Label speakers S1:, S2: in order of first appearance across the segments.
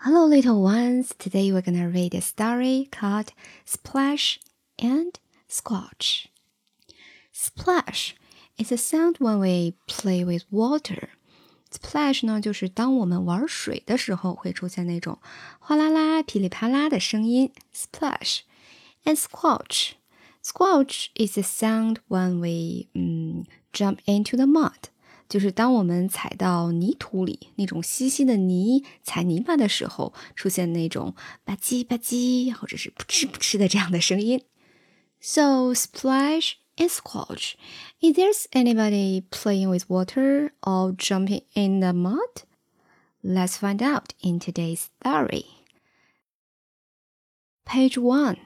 S1: Hello, little ones. Today we're going to read a story called Splash and Squelch. Splash is a sound when we play with water. Splash 呢，就是当我们玩水的时候会出现那种哗啦啦、噼里啪啦的声音。Splash and Squelch. Squelch is a sound when we um, jump into the mud. 就是当我们踩到泥土里，那种稀稀的泥踩泥巴的时候，出现那种吧唧吧唧，或者是噗嗤噗嗤的这样的声音。So splash and squash. Is there anybody playing with water or jumping in the mud? Let's find out in today's story. Page one.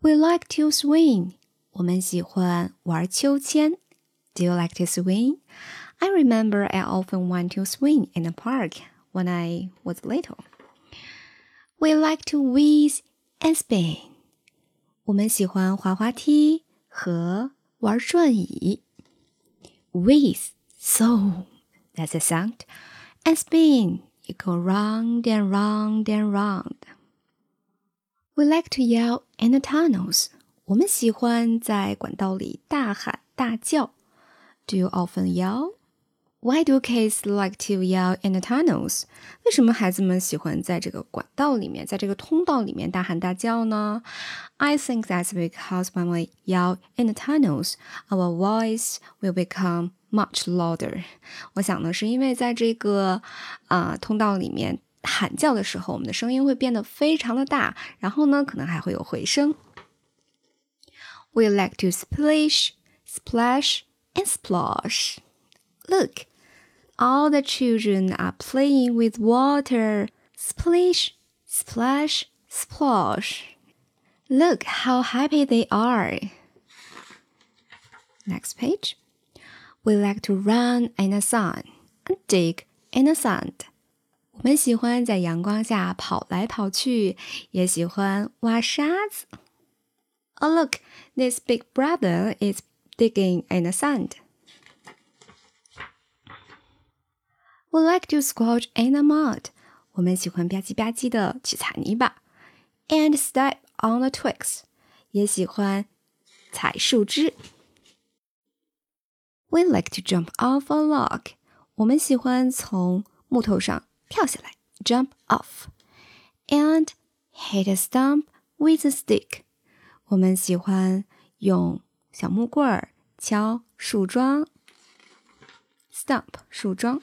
S1: We like to swing. 我们喜欢玩秋千。Do you like to swing? I remember I often went to swing in the park when I was little. We like to whiz and spin. 我们喜欢滑滑梯和玩转椅。Whiz, so that's a sound, and spin, you go round and round and round. We like to yell in the tunnels. 我们喜欢在管道里大喊大叫。Do you often yell? Why do kids like to yell in the tunnels？为什么孩子们喜欢在这个管道里面，在这个通道里面大喊大叫呢？I think that's because when we yell in the tunnels, our voice will become much louder。我想呢，是因为在这个啊、呃、通道里面喊叫的时候，我们的声音会变得非常的大，然后呢，可能还会有回声。We like to splish, splash, and splosh. Look. All the children are playing with water. Splish, splash, splosh. Look how happy they are. Next page. We like to run in the sun and dig in the sand. 我们喜欢在阳光下跑来跑去，也喜欢挖沙子。Oh look, this big brother is digging in the sand. We like to squelch in the mud. 我们喜欢吧唧吧唧的去踩泥巴。And step on the twigs. 也喜欢踩树枝。We like to jump off a log. 我们喜欢从木头上跳下来，jump off. And hit a stump with a stick. 我们喜欢用小木棍儿敲树桩。Stump 树桩。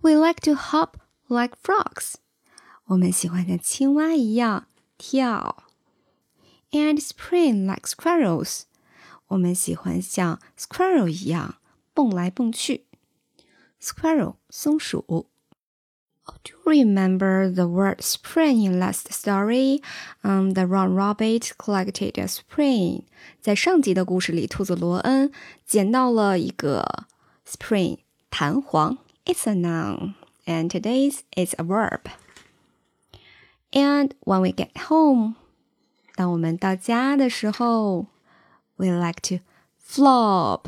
S1: We like to hop like frogs. 我们喜欢像青蛙一样跳。And spring like squirrels. 我们喜欢像 squirrel 一样蹦来蹦去。Squirrel 松鼠。Do you remember the word spring in last story? Um, the round rabbit collected a spring. 在上集的故事里，兔子罗恩捡到了一个 spring 弹簧。 it's a noun, and today's is a verb. And when we get home, 当我们到家的时候，we like to flop.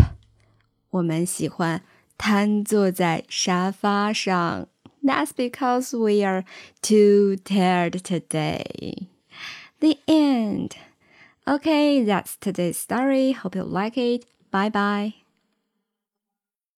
S1: 我们喜欢瘫坐在沙发上。That's because we are too tired today. The end. Okay, that's today's story. Hope you like it. Bye bye.